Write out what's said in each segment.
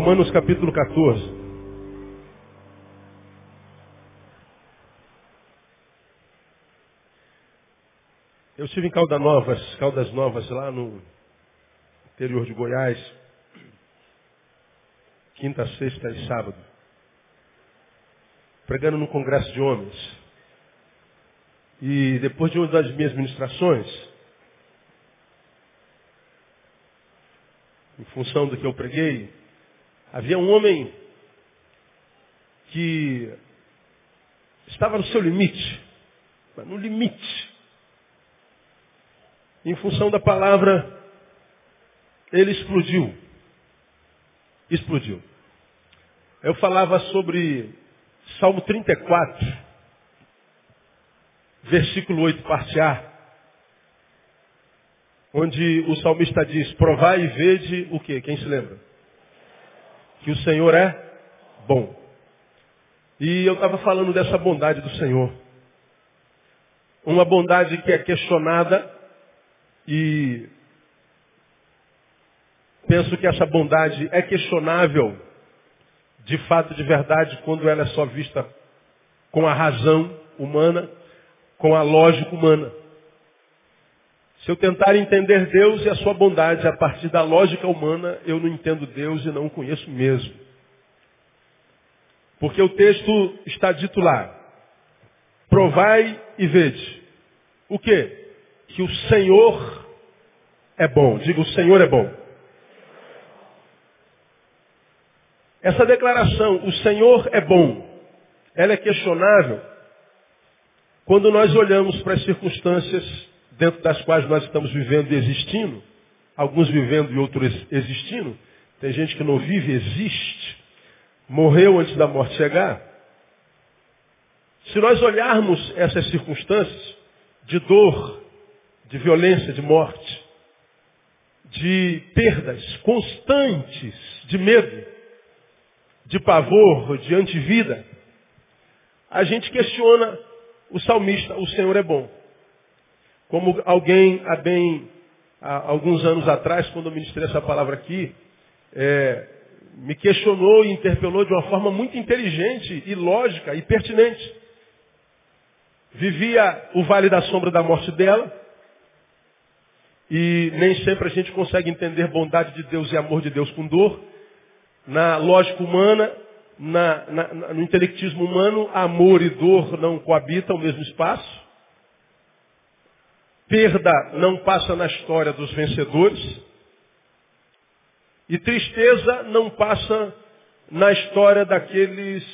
Romanos capítulo 14. Eu estive em Caldas Novas, Caldas Novas, lá no interior de Goiás, quinta, sexta e sábado, pregando no congresso de homens. E depois de uma das minhas ministrações, em função do que eu preguei, havia um homem que estava no seu limite, no limite. Em função da palavra, ele explodiu. Explodiu. Eu falava sobre Salmo 34, versículo 8, parte A, onde o salmista diz, provai e vede o quê? Quem se lembra? Que o Senhor é bom. E eu estava falando dessa bondade do Senhor. Uma bondade que é questionada e penso que essa bondade é questionável, de fato, de verdade, quando ela é só vista com a razão humana, com a lógica humana. Se eu tentar entender Deus e a sua bondade a partir da lógica humana, eu não entendo Deus e não o conheço mesmo. Porque o texto está dito lá. Provai e vede. O quê? Que o Senhor é bom. Diga, o Senhor é bom. Essa declaração, o Senhor é bom, ela é questionável quando nós olhamos para as circunstâncias dentro das quais nós estamos vivendo e existindo, alguns vivendo e outros existindo, tem gente que não vive, existe, morreu antes da morte chegar. Se nós olharmos essas circunstâncias de dor, de violência, de morte, de perdas constantes, de medo, de pavor, de antivida, a gente questiona o salmista, o Senhor é bom. Como alguém há bem há alguns anos atrás, quando eu ministrei essa palavra aqui, é, me questionou e interpelou de uma forma muito inteligente e lógica e pertinente. Vivia o vale da sombra da morte dela, e nem sempre a gente consegue entender bondade de Deus e amor de Deus com dor. Na lógica humana, na, na, no intelectismo humano, amor e dor não coabitam no mesmo espaço. Perda não passa na história dos vencedores. E tristeza não passa na história daqueles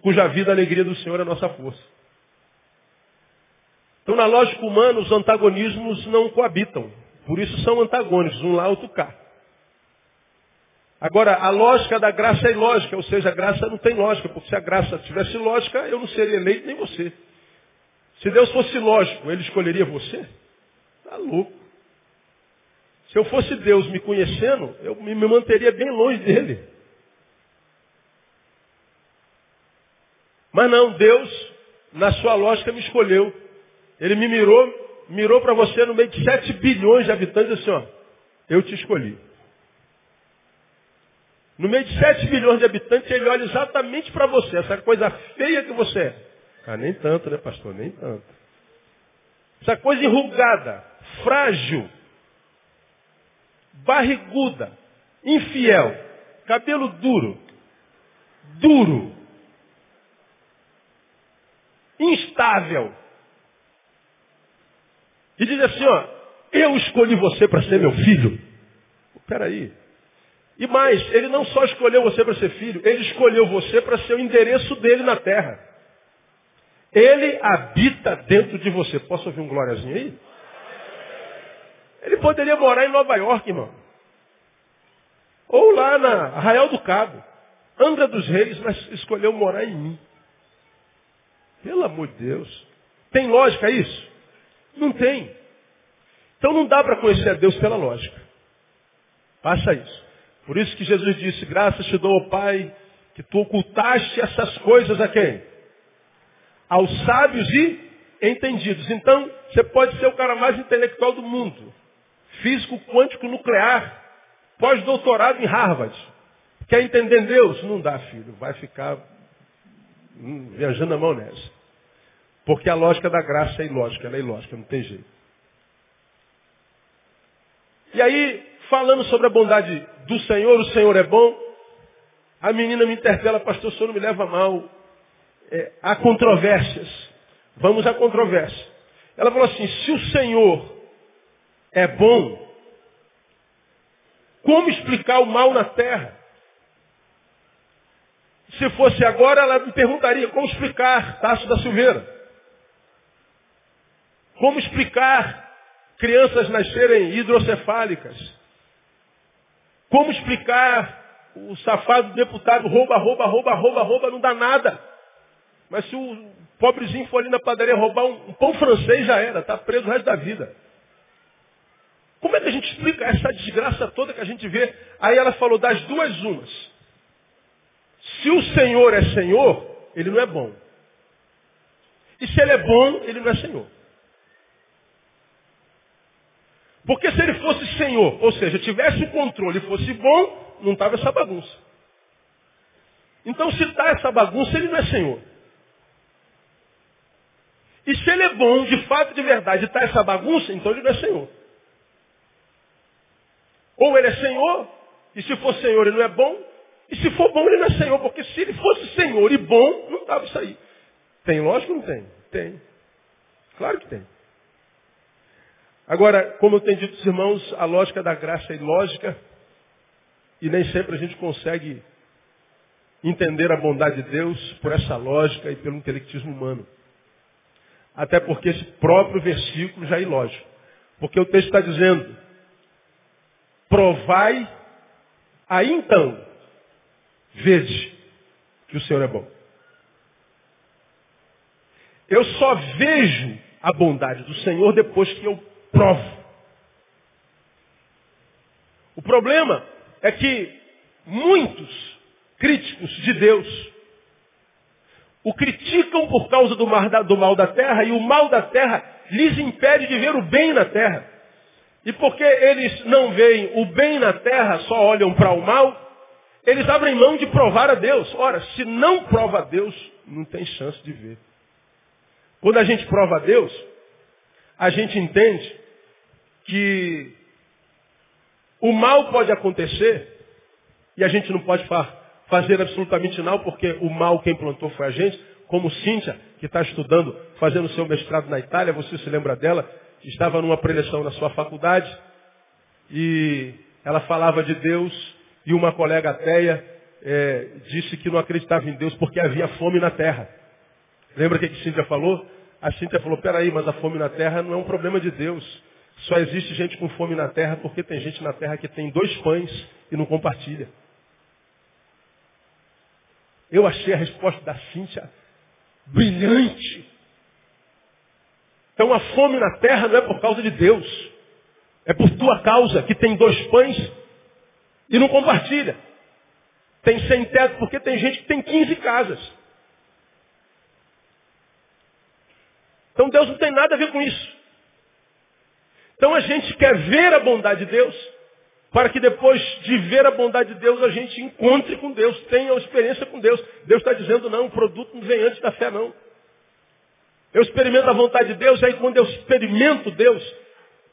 cuja vida a alegria do Senhor é nossa força. Então, na lógica humana, os antagonismos não coabitam. Por isso são antagônicos, um lá, outro cá. Agora, a lógica da graça é ilógica, ou seja, a graça não tem lógica, porque se a graça tivesse lógica, eu não seria eleito nem você. Se Deus fosse lógico, ele escolheria você? Está louco. Se eu fosse Deus me conhecendo, eu me manteria bem longe dele. Mas não, Deus, na sua lógica, me escolheu. Ele me mirou mirou para você no meio de 7 bilhões de habitantes assim, ó, eu te escolhi. No meio de 7 bilhões de habitantes, ele olha exatamente para você, essa coisa feia que você é. Ah, nem tanto, né, pastor? Nem tanto. Essa coisa enrugada, frágil, barriguda, infiel, cabelo duro, duro, instável, e diz assim, ó, eu escolhi você para ser meu filho. Peraí. E mais, ele não só escolheu você para ser filho, ele escolheu você para ser o endereço dele na terra. Ele habita dentro de você. Posso ouvir um glóriazinho aí? Ele poderia morar em Nova York, irmão. Ou lá na Arraial do Cabo. Angra dos Reis, mas escolheu morar em mim. Pelo amor de Deus. Tem lógica isso? Não tem. Então não dá para conhecer a Deus pela lógica. Passa isso. Por isso que Jesus disse, graças te dou, Pai, que tu ocultaste essas coisas a quem? Aos sábios e entendidos. Então, você pode ser o cara mais intelectual do mundo. Físico quântico nuclear. Pós-doutorado em Harvard. Quer entender Deus? Não dá, filho. Vai ficar hum, viajando a mão nessa. Porque a lógica da graça é ilógica, ela é ilógica, não tem jeito. E aí, falando sobre a bondade do Senhor, o Senhor é bom, a menina me interpela, pastor, o senhor não me leva mal. É, há controvérsias. Vamos à controvérsia. Ela falou assim, se o Senhor é bom, como explicar o mal na terra? Se fosse agora, ela me perguntaria como explicar Tasso da Silveira. Como explicar crianças nascerem hidrocefálicas? Como explicar o safado deputado rouba, rouba, rouba, rouba, rouba, não dá nada. Mas se o pobrezinho for ali na padaria roubar um, um pão francês, já era, está preso o resto da vida. Como é que a gente explica essa desgraça toda que a gente vê? Aí ela falou das duas umas. Se o Senhor é Senhor, ele não é bom. E se ele é bom, ele não é Senhor. Porque se ele fosse Senhor, ou seja, tivesse o controle e fosse bom, não estava essa bagunça. Então se está essa bagunça, ele não é Senhor. E se ele é bom, de fato, de verdade, está essa bagunça, então ele não é Senhor. Ou ele é Senhor, e se for Senhor ele não é bom, e se for bom ele não é Senhor, porque se ele fosse Senhor e bom, não estava isso aí. Tem lógico ou não tem? Tem. Claro que tem. Agora, como eu tenho dito aos irmãos, a lógica da graça é ilógica e nem sempre a gente consegue entender a bondade de Deus por essa lógica e pelo intelectismo humano. Até porque esse próprio versículo já é ilógico. Porque o texto está dizendo, provai, aí então, vede que o Senhor é bom. Eu só vejo a bondade do Senhor depois que eu provo. O problema é que muitos críticos de Deus o criticam por causa do, mal da terra e o mal da terra lhes impede de ver o bem na terra. E porque eles não veem o bem na terra, só olham para o mal, eles abrem mão de provar a Deus. Ora, se não prova a Deus, não tem chance de ver. Quando a gente prova a Deus, a gente entende que o mal pode acontecer e a gente não pode fazer absolutamente nada porque o mal quem plantou foi a gente. Como Cíntia, que está estudando, fazendo seu mestrado na Itália, você se lembra dela, estava numa preleção na sua faculdade e ela falava de Deus e uma colega ateia é, disse que não acreditava em Deus porque havia fome na terra. Lembra o que, que Cíntia falou? A Cíntia falou, peraí, mas a fome na terra não é um problema de Deus. Só existe gente com fome na terra porque tem gente na terra que tem dois pães e não compartilha. Eu achei a resposta da Cíntia brilhante. Então a fome na terra não é por causa de Deus. É por tua causa que tem dois pães e não compartilha. Tem sem teto porque tem gente que tem 15 casas. Então Deus não tem nada a ver com isso. Então a gente quer ver a bondade de Deus, para que depois de ver a bondade de Deus, a gente encontre com Deus, tenha uma experiência com Deus. Deus está dizendo, não, o produto não vem antes da fé, não. Eu experimento a vontade de Deus, aí quando eu experimento Deus,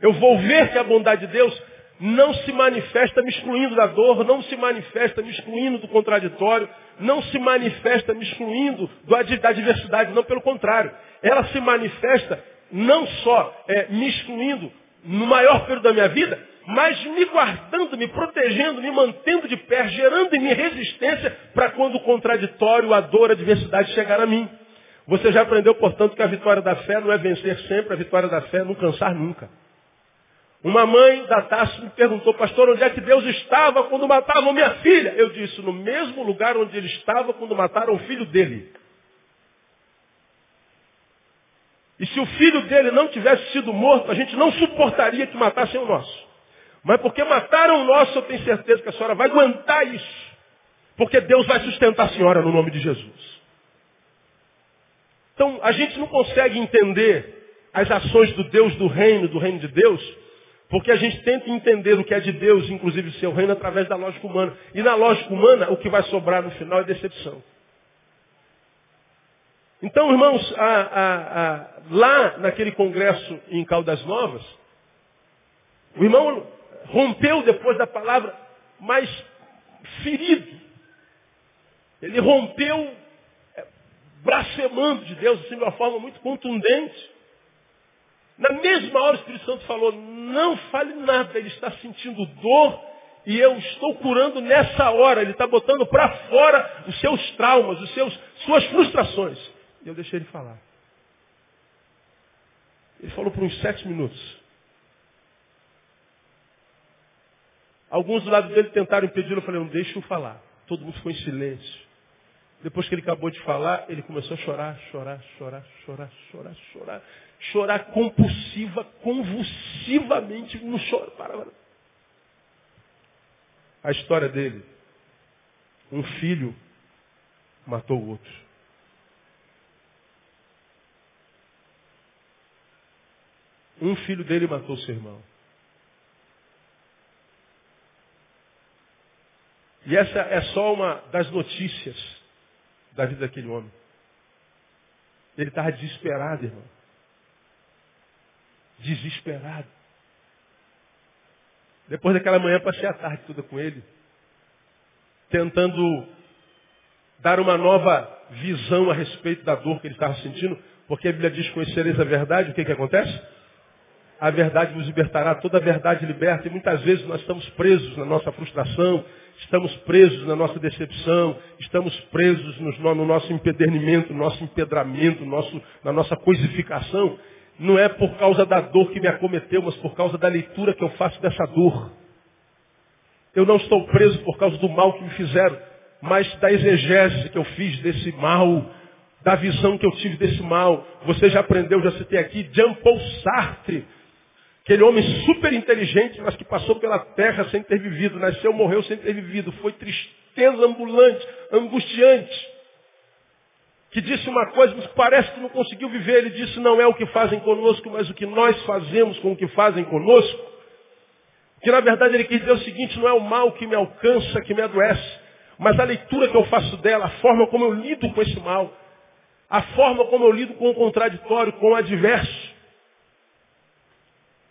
eu vou ver que a bondade de Deus não se manifesta me excluindo da dor, não se manifesta me excluindo do contraditório, não se manifesta me excluindo da adversidade, não, pelo contrário. Ela se manifesta não só é, me excluindo no maior período da minha vida, mas me guardando, me protegendo, me mantendo de pé, gerando em mim resistência para quando o contraditório, a dor, a adversidade chegar a mim. Você já aprendeu, portanto, que a vitória da fé não é vencer sempre, a vitória da fé é não cansar nunca. Uma mãe da Tassi me perguntou, pastor, onde é que Deus estava quando matavam minha filha? Eu disse, no mesmo lugar onde ele estava quando mataram o filho dele. E se o filho dele não tivesse sido morto, a gente não suportaria que matassem o nosso. Mas porque mataram o nosso, eu tenho certeza que a senhora vai aguentar isso. Porque Deus vai sustentar a senhora no nome de Jesus. Então, a gente não consegue entender as ações do Deus do reino, do reino de Deus, Porque a gente tenta entender o que é de Deus, inclusive o seu reino, através da lógica humana. E na lógica humana, o que vai sobrar no final é decepção. Então, irmãos, a, a, a, lá naquele congresso em Caldas Novas, o irmão rompeu depois da palavra, mas ferido. Ele rompeu blasfemando de Deus, assim, de uma forma muito contundente. Na mesma hora o Espírito Santo falou, não fale nada, ele está sentindo dor e eu estou curando nessa hora. Ele está botando para fora os seus traumas, os seus, suas frustrações. E eu deixei ele falar. Ele falou por uns sete minutos. Alguns do lado dele tentaram impedir, eu falei, não deixa eu falar. Todo mundo ficou em silêncio. Depois que ele acabou de falar, ele começou a chorar, chorar, chorar, chorar, chorar, chorar. Chorar compulsiva, convulsivamente no choro. Para. A história dele. Um filho matou o outro. Um filho dele matou seu irmão. E essa é só uma das notícias da vida daquele homem. Ele estava desesperado, irmão. Desesperado. Depois daquela manhã, passei a tarde toda com ele, tentando dar uma nova visão a respeito da dor que ele estava sentindo, porque a Bíblia diz: Conhecereis a verdade, o que, que acontece? A verdade nos libertará, toda a verdade liberta, e muitas vezes nós estamos presos na nossa frustração, estamos presos na nossa decepção, estamos presos no, no nosso empedernimento, no nosso empedramento, no nosso, na nossa coisificação, não é por causa da dor que me acometeu, mas por causa da leitura que eu faço dessa dor. Eu não estou preso por causa do mal que me fizeram, mas da exegese que eu fiz desse mal, da visão que eu tive desse mal. Você já aprendeu, já citei aqui, Jean Paul Sartre, Aquele homem super inteligente, mas que passou pela terra sem ter vivido, nasceu, morreu sem ter vivido, foi tristeza ambulante, angustiante. Que disse uma coisa, mas parece que não conseguiu viver. Ele disse, não é o que fazem conosco, mas o que nós fazemos com o que fazem conosco. Que na verdade ele quis dizer o seguinte, não é o mal que me alcança, que me adoece, mas a leitura que eu faço dela, a forma como eu lido com esse mal, a forma como eu lido com o contraditório, com o adverso.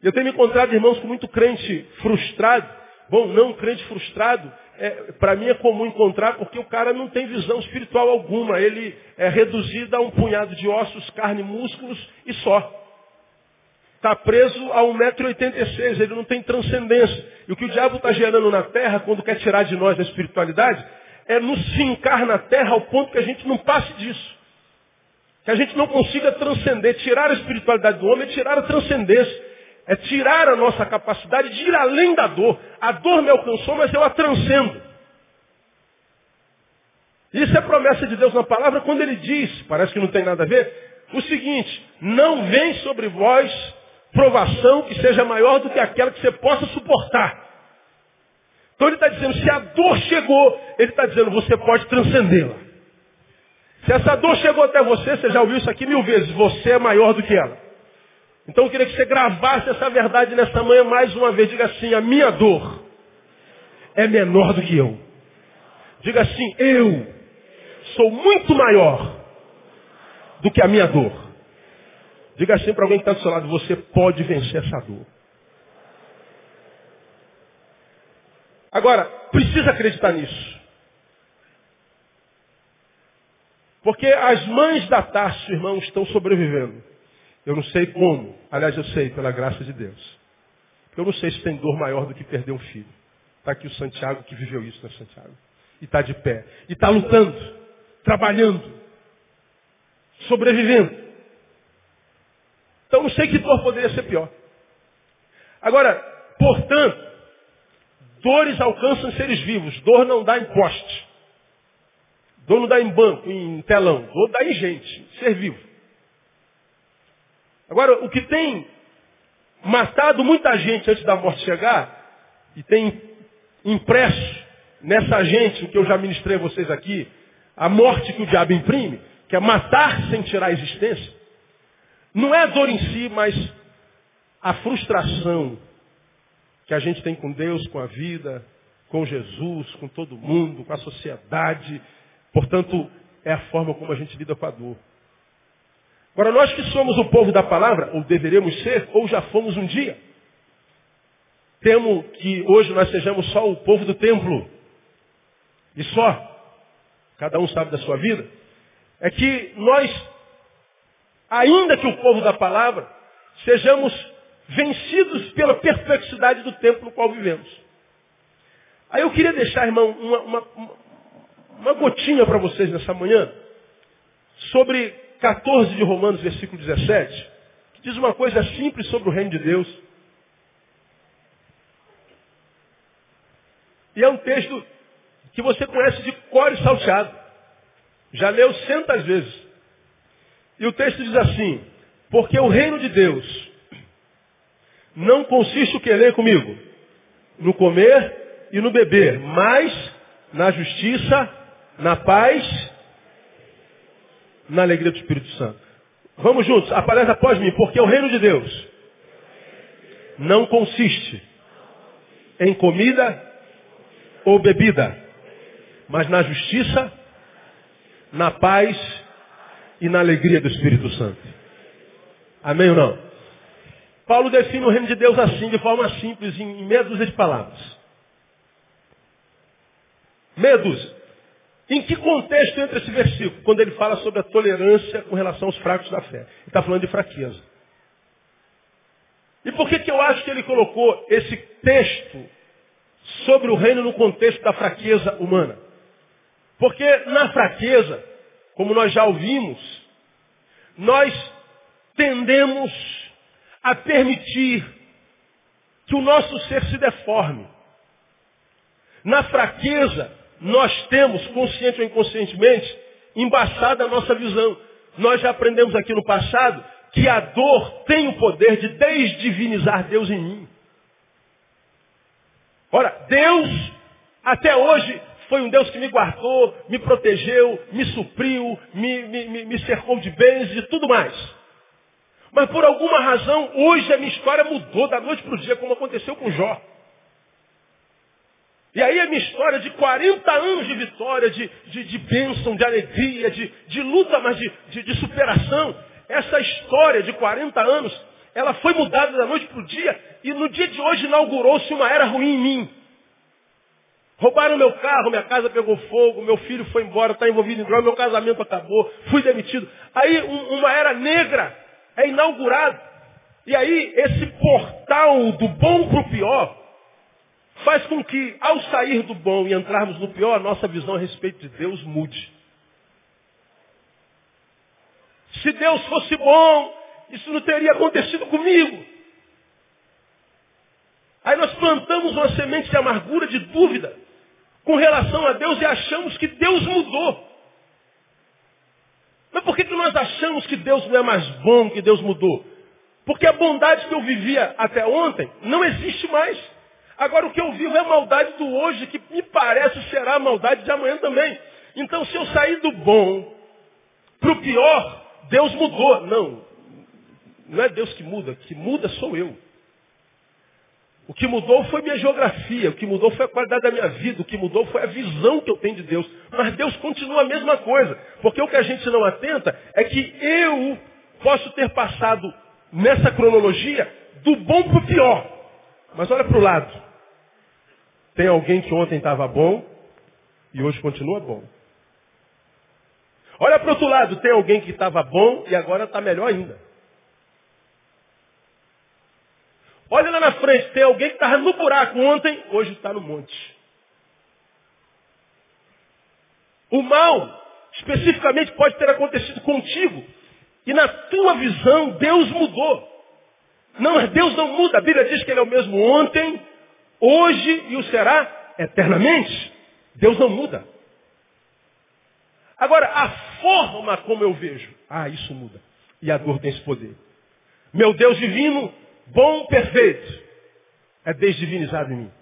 Eu tenho me encontrado, irmãos, com muito crente frustrado. Bom, não crente frustrado, é, para mim é comum encontrar porque o cara não tem visão espiritual alguma. Ele é reduzido a um punhado de ossos, carne, músculos e só. Está preso a 1,86m, ele não tem transcendência. E o que o diabo está gerando na terra, quando quer tirar de nós a espiritualidade, é nos fincar na terra ao ponto que a gente não passe disso. Que a gente não consiga transcender. Tirar a espiritualidade do homem é tirar a transcendência. É tirar a nossa capacidade de ir além da dor. A dor me alcançou, mas eu a transcendo. Isso é promessa de Deus na palavra quando ele diz, parece que não tem nada a ver, o seguinte, não vem sobre vós provação que seja maior do que aquela que você possa suportar. Então ele está dizendo, se a dor chegou, ele está dizendo, você pode transcendê-la. Se essa dor chegou até você, você já ouviu isso aqui mil vezes, você é maior do que ela. Então eu queria que você gravasse essa verdade nesta manhã mais uma vez. Diga assim, a minha dor é menor do que eu. Diga assim, eu sou muito maior do que a minha dor. Diga assim para alguém que está do seu lado, você pode vencer essa dor. Agora, precisa acreditar nisso. Porque as mães da Tarso, irmãos, estão sobrevivendo. Eu não sei como. Aliás, eu sei, pela graça de Deus. Eu não sei se tem dor maior do que perder um filho. Está aqui o Santiago que viveu isso, né, Santiago? E está de pé. E está lutando, trabalhando, sobrevivendo. Então não sei que dor poderia ser pior. Agora, portanto, dores alcançam seres vivos. Dor não dá em poste. Dor não dá em banco, em telão. Dor dá em gente, ser vivo. Agora, o que tem matado muita gente antes da morte chegar, e tem impresso nessa gente, o que eu já ministrei a vocês aqui, a morte que o diabo imprime, que é matar sem tirar a existência, não é a dor em si, mas a frustração, que a gente tem com Deus, com a vida, com Jesus, com todo mundo, com a sociedade. Portanto, é a forma como a gente lida com a dor. Agora, nós que somos o povo da palavra, ou deveremos ser, ou já fomos um dia, temo que hoje nós sejamos só o povo do templo. E só, cada um sabe da sua vida, é que nós, ainda que o povo da palavra, sejamos vencidos pela perplexidade do tempo no qual vivemos. Aí eu queria deixar, irmão, uma, uma, uma gotinha para vocês nessa manhã, sobre 14 de Romanos, versículo 17, que diz uma coisa simples sobre o reino de Deus. E é um texto que você conhece de cor e salteado. Já leu centas vezes. E o texto diz assim, porque o reino de Deus não consiste o que lê comigo? No comer e no beber, mas na justiça, na paz, na alegria do Espírito Santo. Vamos juntos, aparece após mim, porque o reino de Deus não consiste em comida ou bebida, mas na justiça, na paz e na alegria do Espírito Santo. Amém ou não? Paulo define o reino de Deus assim, de forma simples, em meia dúzia de palavras. Meia dúzia. Em que contexto entra esse versículo? Quando ele fala sobre a tolerância com relação aos fracos da fé. Ele está falando de fraqueza. E por que, que eu acho que ele colocou esse texto sobre o reino no contexto da fraqueza humana? Porque na fraqueza, como nós já ouvimos, nós tendemos a permitir que o nosso ser se deforme. Na fraqueza, nós temos, consciente ou inconscientemente, embaçada a nossa visão. Nós já aprendemos aqui no passado que a dor tem o poder de desdivinizar Deus em mim. Ora, Deus, até hoje, foi um Deus que me guardou, me protegeu, me supriu, me, me, me cercou de bens e tudo mais. Mas por alguma razão, hoje a minha história mudou da noite para o dia, como aconteceu com Jó. E aí a minha história de 40 anos de vitória, de, de, de bênção, de alegria, de, de luta, mas de, de, de superação, essa história de 40 anos, ela foi mudada da noite para o dia, e no dia de hoje inaugurou-se uma era ruim em mim. Roubaram meu carro, minha casa pegou fogo, meu filho foi embora, está envolvido em droga, meu casamento acabou, fui demitido. Aí um, uma era negra é inaugurada. E aí esse portal do bom para o pior faz com que, ao sair do bom e entrarmos no pior, a nossa visão a respeito de Deus mude. Se Deus fosse bom, isso não teria acontecido comigo. Aí nós plantamos uma semente de amargura, de dúvida, com relação a Deus e achamos que Deus mudou. Mas por que, que nós achamos que Deus não é mais bom, que Deus mudou? Porque a bondade que eu vivia até ontem não existe mais. Agora o que eu vivo é a maldade do hoje, que me parece será a maldade de amanhã também. Então se eu sair do bom para o pior, Deus mudou. Não, não é Deus que muda, que muda sou eu. O que mudou foi minha geografia, o que mudou foi a qualidade da minha vida, o que mudou foi a visão que eu tenho de Deus. Mas Deus continua a mesma coisa. Porque o que a gente não atenta é que eu posso ter passado nessa cronologia do bom para o pior. Mas olha para o lado. Tem alguém que ontem estava bom e hoje continua bom. Olha para o outro lado, tem alguém que estava bom e agora está melhor ainda. Olha lá na frente, tem alguém que estava no buraco ontem, hoje está no monte. O mal, especificamente, pode ter acontecido contigo. E na tua visão, Deus mudou. Não, Deus não muda. A Bíblia diz que Ele é o mesmo ontem, hoje e o será eternamente. Deus não muda. Agora, a forma como eu vejo, ah, isso muda. E a dor tem esse poder. Meu Deus divino bom, perfeito, é desdivinizado em mim.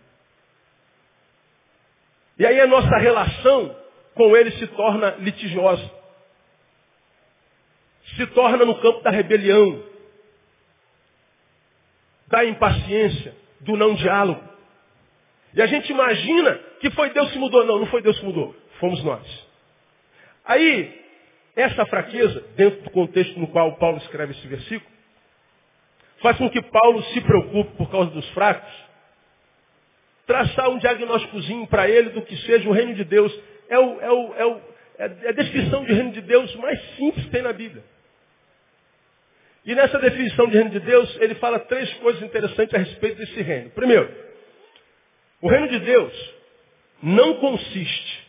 E aí a nossa relação com ele se torna litigiosa. Se torna no campo da rebelião, da impaciência, do não diálogo. E a gente imagina que foi Deus que mudou. Não, não foi Deus que mudou. Fomos nós. Aí, essa fraqueza, dentro do contexto no qual Paulo escreve esse versículo, faz com que Paulo se preocupe por causa dos fracos, traçar um diagnósticozinho para ele do que seja o reino de Deus. É, o, é, o, é, o, é a descrição de reino de Deus mais simples que tem na Bíblia. E nessa definição de reino de Deus, ele fala três coisas interessantes a respeito desse reino. Primeiro, o reino de Deus não consiste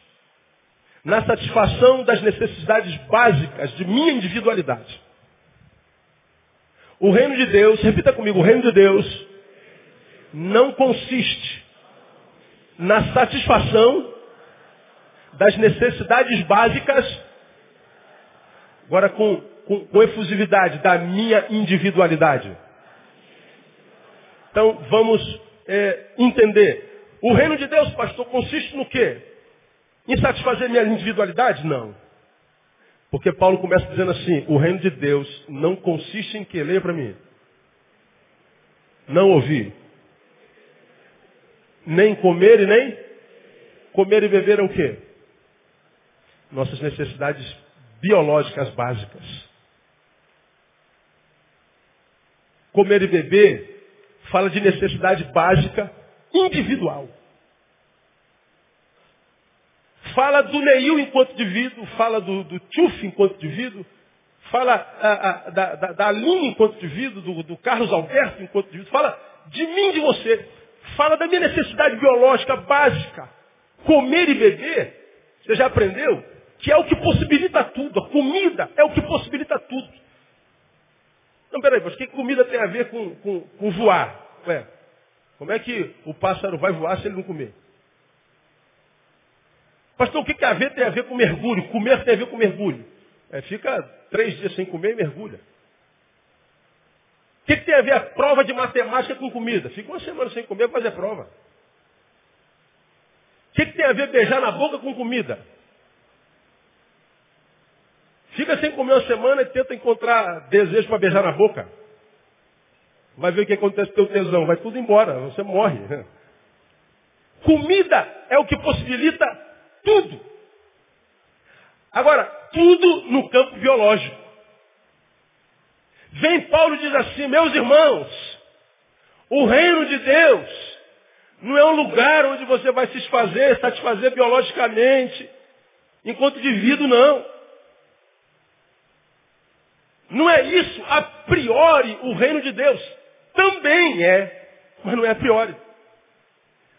na satisfação das necessidades básicas de minha individualidade. O reino de Deus, repita comigo, o reino de Deus não consiste na satisfação das necessidades básicas, agora com, com, com efusividade, da minha individualidade. Então vamos é, entender. O reino de Deus, pastor, consiste no quê? Em satisfazer minha individualidade? Não. Porque Paulo começa dizendo assim, o reino de Deus não consiste em que? Leia para mim. Não ouvir. Nem comer e nem comer e beber é o quê? Nossas necessidades biológicas básicas. Comer e beber fala de necessidade básica individual. Fala do Neil enquanto indivíduo, fala do, do Tchuf enquanto indivíduo, fala a, a, da, da, Aline enquanto indivíduo, do, do Carlos Alberto enquanto indivíduo, fala de mim, de você. Fala da minha necessidade biológica básica. Comer e beber, você já aprendeu? Que é o que possibilita tudo. A comida é o que possibilita tudo. Não, peraí, mas o que comida tem a ver com, com, com voar? Ué, como é que o pássaro vai voar se ele não comer? Pastor, o que, que a ver tem a ver com mergulho? Comer tem a ver com mergulho. É, fica três dias sem comer e mergulha. O que, que tem a ver a prova de matemática com comida? Fica uma semana sem comer para fazer prova. O que, que tem a ver beijar na boca com comida? Fica sem comer uma semana e tenta encontrar desejo para beijar na boca. Vai ver o que acontece com o teu tesão. Vai tudo embora. Você morre. Comida é o que possibilita tudo. Agora, tudo no campo biológico. Vem Paulo e diz assim, meus irmãos, o reino de Deus não é um lugar onde você vai se satisfazer, satisfazer biologicamente, enquanto indivíduo, não. Não é isso, a priori, o reino de Deus. Também é, mas não é a priori.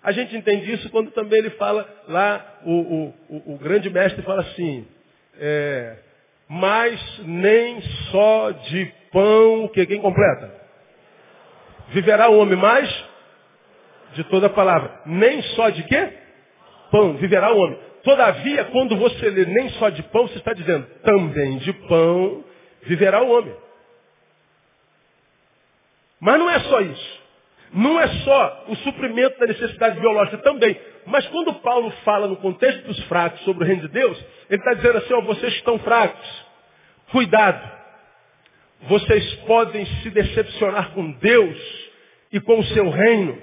A gente entende isso quando também ele fala lá, o, o, o, o grande mestre fala assim, é, mas nem só de pão, que quem completa? Viverá o homem mais de toda palavra. Nem só de quê? Pão, viverá o homem. Todavia, quando você lê nem só de pão, você está dizendo também de pão viverá o homem. Mas não é só isso. Não é só o suprimento da necessidade biológica também. Mas quando Paulo fala no contexto dos fracos sobre o reino de Deus, ele está dizendo assim, ó, vocês estão fracos. Cuidado. Vocês podem se decepcionar com Deus e com o seu reino.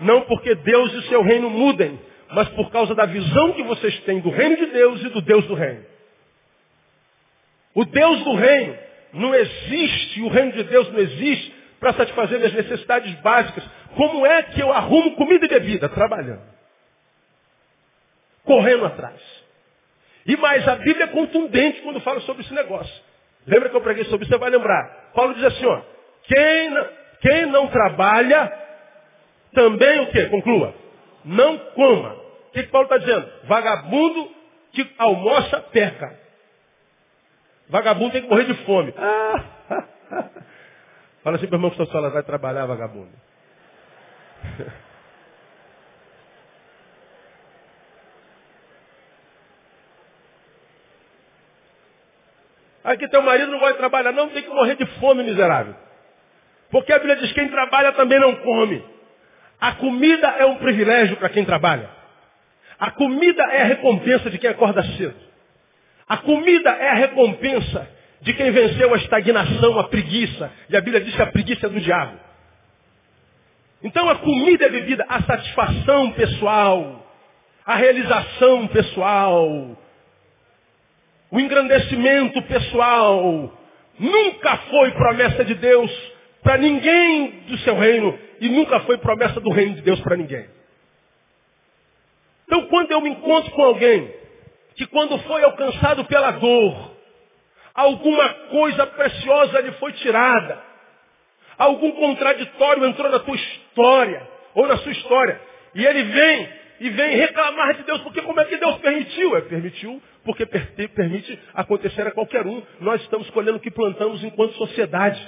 Não porque Deus e o seu reino mudem, mas por causa da visão que vocês têm do reino de Deus e do Deus do reino. O Deus do reino não existe, o reino de Deus não existe para satisfazer minhas necessidades básicas. Como é que eu arrumo comida e bebida? Trabalhando. Correndo atrás. E mais, a Bíblia é contundente quando fala sobre esse negócio. Lembra que eu preguei sobre isso? Você vai lembrar. Paulo diz assim, ó. Quem não, quem não trabalha, também o quê? Conclua. Não coma. O que, que Paulo está dizendo? Vagabundo que almoça, peca. Vagabundo tem que morrer de fome. Fala assim para o irmão que está vai trabalhar, vagabundo. Aqui teu marido não vai trabalhar, não, tem que morrer de fome, miserável. Porque a Bíblia diz que quem trabalha também não come. A comida é um privilégio para quem trabalha. A comida é a recompensa de quem acorda cedo. A comida é a recompensa de quem venceu a estagnação, a preguiça. E a Bíblia diz que a preguiça é do diabo. Então a comida e a bebida, a satisfação pessoal, a realização pessoal, o engrandecimento pessoal, nunca foi promessa de Deus para ninguém do seu reino e nunca foi promessa do reino de Deus para ninguém. Então quando eu me encontro com alguém que quando foi alcançado pela dor, alguma coisa preciosa lhe foi tirada, algum contraditório entrou na tua história ou na sua história, e ele vem e vem reclamar de Deus, porque como é que Deus permitiu? É, permitiu porque permite acontecer a qualquer um. Nós estamos colhendo o que plantamos enquanto sociedade.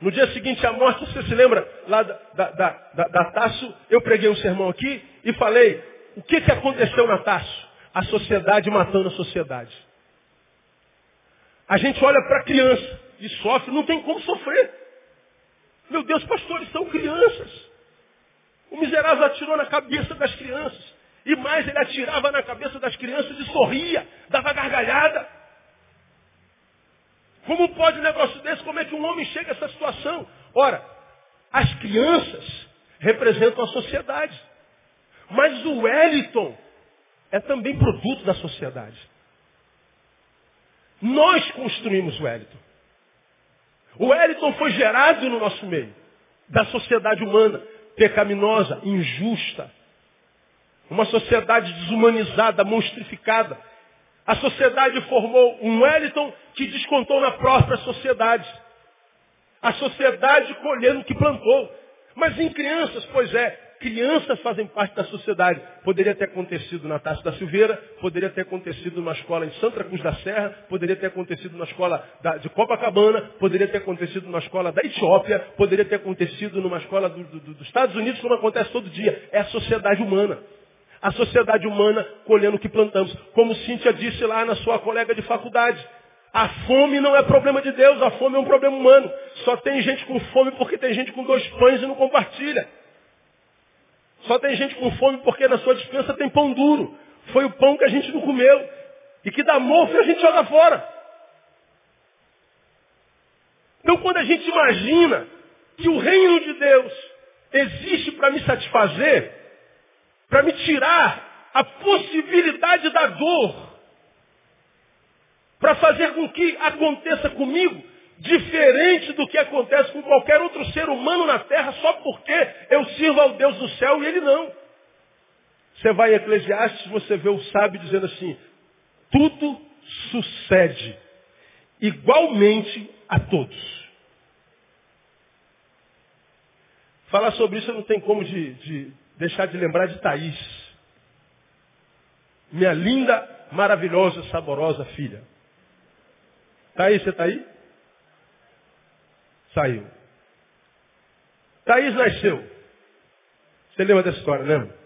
No dia seguinte à morte, você se lembra lá da, da, da, da, Tasso, eu preguei um sermão aqui e falei o que, que aconteceu na Tasso? A sociedade matando a sociedade. A gente olha para a criança e sofre, não tem como sofrer. Meu Deus, pastores, são crianças. O miserável atirou na cabeça das crianças. E mais, ele atirava na cabeça das crianças e sorria, dava gargalhada. Como pode um negócio desse? Como é que um homem chega a essa situação? Ora, as crianças representam a sociedade. Mas o Wellington é também produto da sociedade. Nós construímos o Wellington. O Wellington foi gerado no nosso meio, da sociedade humana, pecaminosa, injusta. Uma sociedade desumanizada, monstrificada. A sociedade formou um Wellington que descontou na própria sociedade. A sociedade colhendo o que plantou. Mas em crianças, pois é, crianças fazem parte da sociedade. Poderia ter acontecido na Taça da Silveira, poderia ter acontecido numa escola em Santa Cruz da Serra, poderia ter acontecido na escola da, de Copacabana, poderia ter acontecido numa escola da Etiópia, poderia ter acontecido numa escola do, do, dos Estados Unidos, como acontece todo dia. É a sociedade humana. A sociedade humana colhendo o que plantamos. Como Cíntia disse lá na sua colega de faculdade. A fome não é problema de Deus, a fome é um problema humano. Só tem gente com fome porque tem gente com dois pães e não compartilha. Só tem gente com fome porque na sua dispensa tem pão duro. Foi o pão que a gente não comeu. E que dá mofo a gente joga fora. Então quando a gente imagina que o reino de Deus existe para me satisfazer, para me tirar a possibilidade da dor, para fazer com que aconteça comigo diferente do que acontece com qualquer outro ser humano na terra, só porque eu sirvo ao Deus do céu e ele não. Você vai em Eclesiastes, você vê o sábio dizendo assim, tudo sucede igualmente a todos. Falar sobre isso não tem como de, de deixar de lembrar de Thaís. Minha linda, maravilhosa, saborosa filha. Thaís, você está aí? Saiu. Thaís nasceu. Você lembra dessa história, lembra?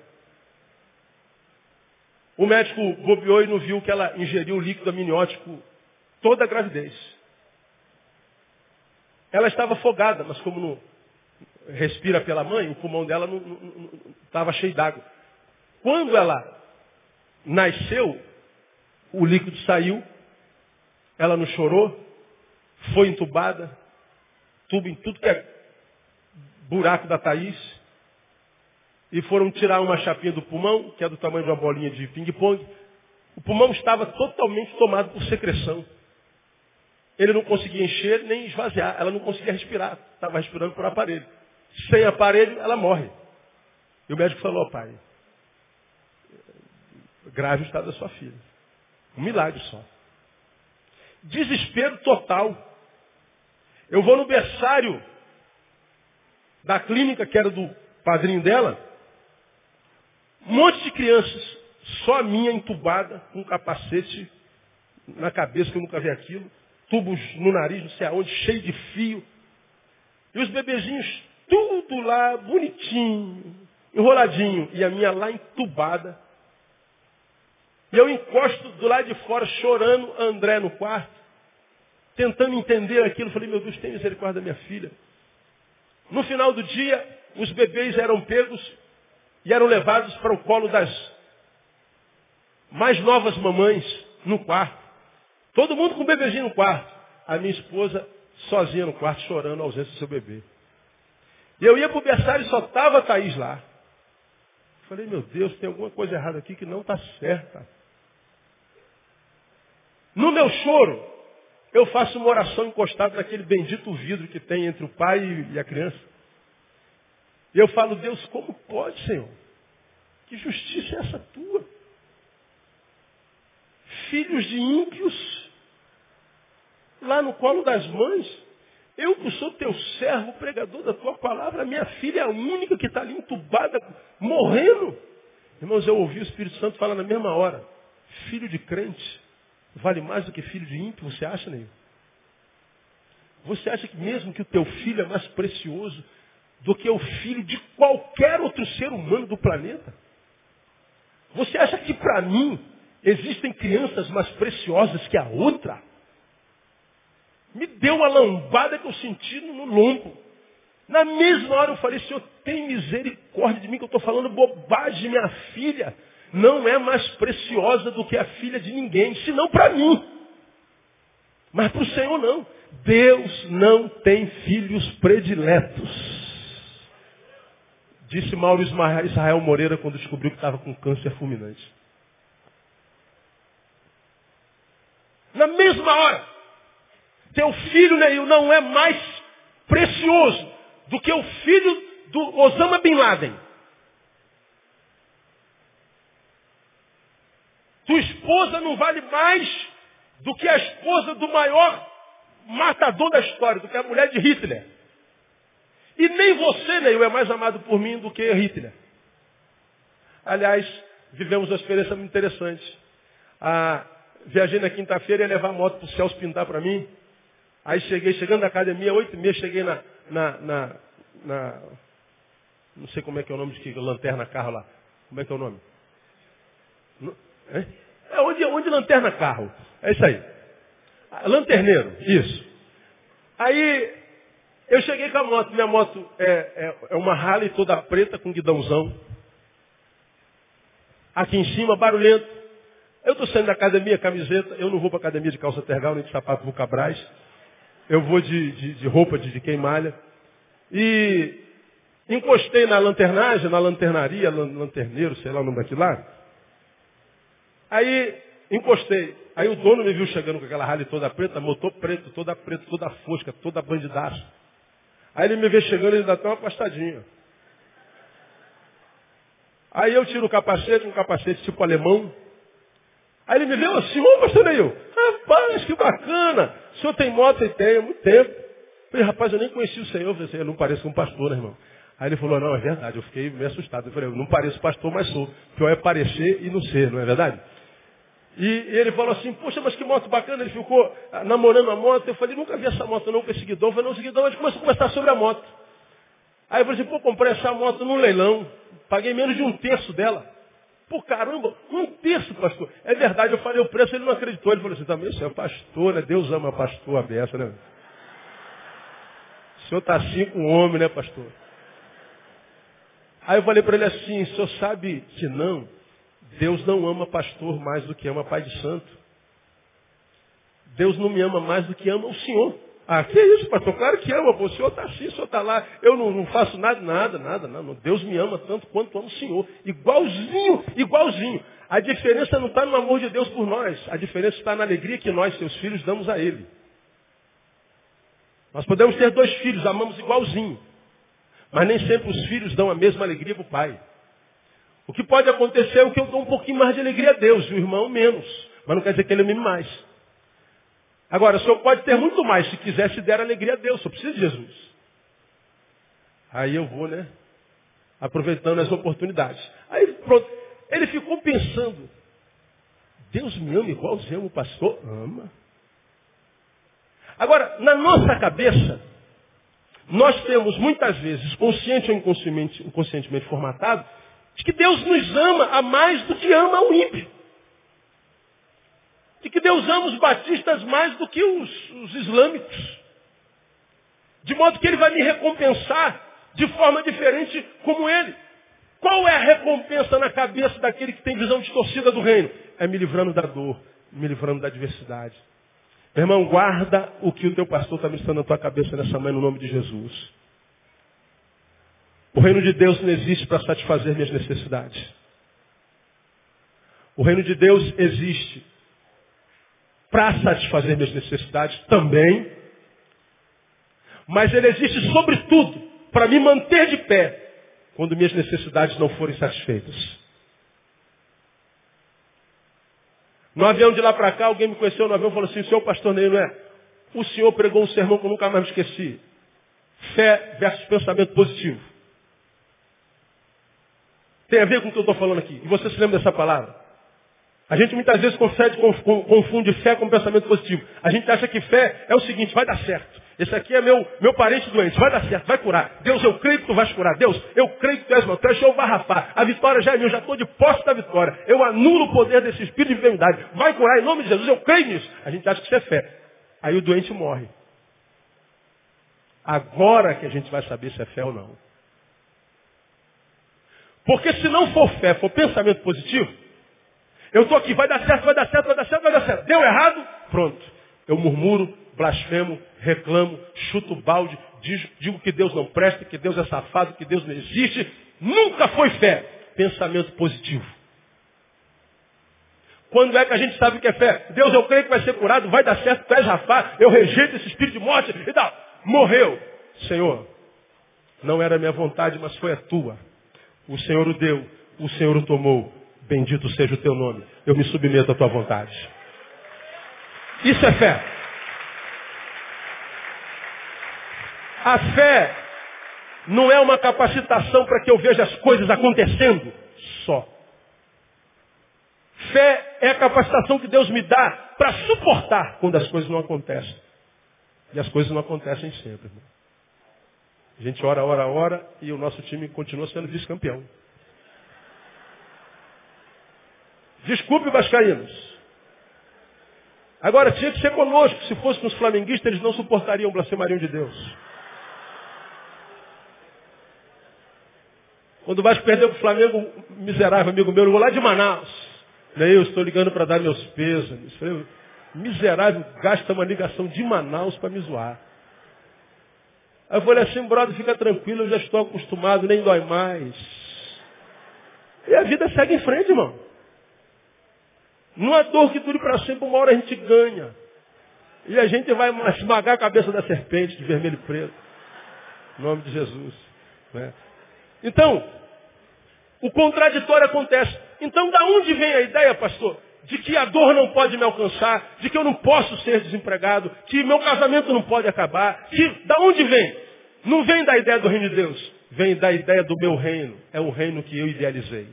O médico bobeou e não viu que ela ingeriu líquido amniótico toda a gravidez. Ela estava afogada, mas como não respira pela mãe, o pulmão dela não estava cheio d'água. Quando ela nasceu, o líquido saiu, ela não chorou, foi entubada, tubo em tudo que é buraco da Thaís. E foram tirar uma chapinha do pulmão, que é do tamanho de uma bolinha de ping-pong. O pulmão estava totalmente tomado por secreção. Ele não conseguia encher nem esvaziar. Ela não conseguia respirar. Estava respirando por aparelho. Sem aparelho, ela morre. E o médico falou, pai, grave o estado da sua filha. Um milagre só. Desespero total. Eu vou no berçário da clínica, que era do padrinho dela, um monte de crianças, só a minha entubada, com um capacete na cabeça, que eu nunca vi aquilo, tubos no nariz, não sei aonde, cheio de fio. E os bebezinhos, tudo lá, bonitinho, enroladinho, e a minha lá entubada. E eu encosto do lado de fora, chorando, André no quarto tentando entender aquilo. Falei, meu Deus, tem misericórdia da minha filha. No final do dia, os bebês eram pegos e eram levados para o colo das mais novas mamães no quarto. Todo mundo com o bebezinho no quarto. A minha esposa sozinha no quarto, chorando a ausência do seu bebê. E eu ia para o berçário e só estava a Thaís lá. Falei, meu Deus, tem alguma coisa errada aqui que não está certa. No meu choro, eu faço uma oração encostada naquele bendito vidro que tem entre o pai e a criança. E eu falo, Deus, como pode, Senhor? Que justiça é essa tua? Filhos de ímpios, lá no colo das mães, eu que sou teu servo, pregador da tua palavra, minha filha é a única que está ali entubada, morrendo. Irmãos, eu ouvi o Espírito Santo falar na mesma hora. Filho de crente vale mais do que filho de ímpio, você acha, Neil? Você acha que mesmo que o teu filho é mais precioso do que o filho de qualquer outro ser humano do planeta? Você acha que para mim existem crianças mais preciosas que a outra? Me deu uma lambada que eu senti no lombo. Na mesma hora eu falei, Senhor, tem misericórdia de mim que eu estou falando bobagem, minha filha não é mais preciosa do que a filha de ninguém, senão para mim. Mas para o Senhor não. Deus não tem filhos prediletos. Disse Mauro Israel Moreira quando descobriu que estava com câncer fulminante. Na mesma hora, teu filho Neil não é mais precioso do que o filho do Osama Bin Laden. Tua esposa não vale mais do que a esposa do maior matador da história, do que a mulher de Hitler. E nem você, Neil, é mais amado por mim do que Hitler. Aliás, vivemos uma experiência muito interessante. Ah, viajei na quinta-feira, ia levar a moto para o Celso pintar para mim. Aí cheguei, chegando na academia, oito e meia, cheguei na, na, na, na, Não sei como é que é o nome de que lanterna carro lá. Como é que é o nome? É, é onde, onde lanterna carro. É isso aí. Lanterneiro, isso. Aí eu cheguei com a moto. Minha moto é, é, é uma Harley toda preta com guidãozão. Aqui em cima, barulhento. Eu estou saindo da academia, camiseta. Eu não vou para academia de calça tergal, nem de sapato Vulcabras. Eu vou de, de, de roupa de, de queimalha. E encostei na lanternagem, na lanternaria, lanterneiro, sei lá o nome daquilo lá. Aí encostei. Aí o dono me viu chegando com aquela ralha toda preta, motor preto, toda preta, toda fosca, toda bandidaça. Aí ele me vê chegando e ele dá até uma pastadinha. Aí eu tiro o capacete, um capacete tipo alemão. Aí ele me vê assim, ô pastor Neil, rapaz, que bacana. O senhor tem moto? e tem, há muito tempo. Eu falei, rapaz, eu nem conheci o senhor. Eu falei, eu não pareço um pastor, né, irmão? Aí ele falou, não, é verdade. Eu fiquei meio assustado. Eu falei, eu não pareço pastor, mas sou. Pior é parecer e não ser, não é verdade? E ele falou assim, poxa, mas que moto bacana. Ele ficou ah, namorando a moto. Eu falei, nunca vi essa moto não com esse guidão. Eu falei, não, esse guidão, a gente começou a conversar sobre a moto. Aí eu falei assim, pô, comprei essa moto num leilão. Paguei menos de um terço dela. Pô, caramba, um terço, pastor. É verdade, eu falei o preço, ele não acreditou. Ele falou assim, também, senhor é pastor, né? Deus ama pastor a beça, né? O senhor está assim com o homem, né, pastor? Aí eu falei para ele assim, o senhor sabe que não? Deus não ama pastor mais do que ama pai de santo. Deus não me ama mais do que ama o Senhor. Ah, que isso, pastor? Claro que ama, pô. o Senhor está assim, o Senhor está lá. Eu não, não, faço nada, nada, nada, nada. Deus me ama tanto quanto ama o Senhor. Igualzinho, igualzinho. A diferença não está no amor de Deus por nós. A diferença está na alegria que nós, seus filhos, damos a Ele. Nós podemos ter dois filhos, amamos igualzinho. Mas nem sempre os filhos dão a mesma alegria para o pai. O que pode acontecer é que eu dou um pouquinho mais de alegria a Deus, e o irmão menos. Mas não quer dizer que ele me mais. Agora, o senhor pode ter muito mais, se quiser se der alegria a Deus, só precisa de Jesus. Aí eu vou, né? Aproveitando as oportunidades. Aí pronto. Ele ficou pensando, Deus me ama igual o o pastor ama. Agora, na nossa cabeça, nós temos muitas vezes, consciente ou inconscientemente formatado, de que Deus nos ama a mais do que ama o ímpio. De que Deus ama os batistas mais do que os, os islâmicos. De modo que Ele vai me recompensar de forma diferente como Ele. Qual é a recompensa na cabeça daquele que tem visão distorcida do reino? É me livrando da dor, me livrando da adversidade. Meu irmão, guarda o que o teu pastor está ministrando na tua cabeça nessa manhã no nome de Jesus. O reino de Deus não existe para satisfazer minhas necessidades. O reino de Deus existe para satisfazer minhas necessidades também, mas ele existe sobretudo para me manter de pé quando minhas necessidades não forem satisfeitas. No avião de lá para cá, alguém me conheceu no avião e falou assim, senhor pastor Ney, não é? O senhor pregou um sermão que eu nunca mais me esqueci. Fé versus pensamento positivo. Tem a ver com o que eu estou falando aqui. E você se lembra dessa palavra? A gente muitas vezes confunde fé com pensamento positivo. A gente acha que fé é o seguinte, vai dar certo. Esse aqui é meu, meu parente doente, vai dar certo, vai curar. Deus, eu creio que tu vais curar. Deus, eu creio que tu és meu, és Jeová Rafá. A vitória já é minha, eu já estou de posse da vitória. Eu anulo o poder desse espírito de enfermidade. Vai curar em nome de Jesus, eu creio nisso. A gente acha que isso é fé. Aí o doente morre. Agora que a gente vai saber se é fé ou não. Porque se não for fé, for pensamento positivo, eu estou aqui, vai dar certo, vai dar certo, vai dar certo, vai dar certo. Deu errado? Pronto. Eu murmuro, blasfemo, reclamo, chuto balde, digo que Deus não presta, que Deus é safado, que Deus não existe. Nunca foi fé. Pensamento positivo. Quando é que a gente sabe o que é fé? Deus, eu creio que vai ser curado, vai dar certo, tu és Rafá, eu rejeito esse espírito de morte e tal. Morreu. Senhor, não era minha vontade, mas foi a tua. O Senhor o deu, o Senhor o tomou. Bendito seja o teu nome. Eu me submeto à tua vontade. Isso é fé. A fé não é uma capacitação para que eu veja as coisas acontecendo só. Fé é a capacitação que Deus me dá para suportar quando as coisas não acontecem. E as coisas não acontecem sempre. Irmão. A gente ora, ora, ora e o nosso time continua sendo vice-campeão. Desculpe, Vascaínos. Agora, tinha que ser conosco. Se fosse com os flamenguistas, eles não suportariam blasfemariam de Deus. Quando o Vasco perdeu para o Flamengo, miserável amigo meu, eu vou lá de Manaus. Eu estou ligando para dar meus pesos. Miserável, gasta uma ligação de Manaus para me zoar. Aí eu falei assim, brother, fica tranquilo, eu já estou acostumado, nem dói mais. E a vida segue em frente, irmão. Não é dor que dure para sempre, uma hora a gente ganha. E a gente vai esmagar a cabeça da serpente de vermelho e preto. Em nome de Jesus. Né? Então, o contraditório acontece. Então, da onde vem a ideia, pastor? De que a dor não pode me alcançar, de que eu não posso ser desempregado, que meu casamento não pode acabar. Que, da onde vem? Não vem da ideia do reino de Deus, vem da ideia do meu reino. É o reino que eu idealizei.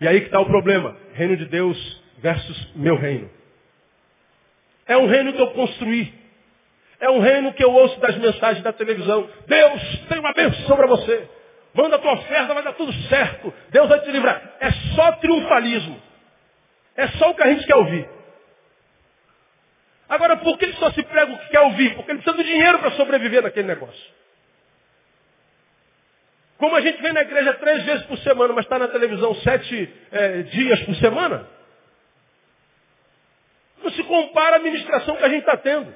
E aí que está o problema. Reino de Deus versus meu reino. É um reino que eu construí. É um reino que eu ouço das mensagens da televisão. Deus tem uma bênção para você. Manda a tua oferta, vai dar tudo certo. Deus vai te livrar. É só triunfalismo. É só o que a gente quer ouvir. Agora, por que ele só se prega o que quer ouvir? Porque ele precisa do dinheiro para sobreviver naquele negócio. Como a gente vem na igreja três vezes por semana, mas está na televisão sete é, dias por semana, não se compara a ministração que a gente está tendo.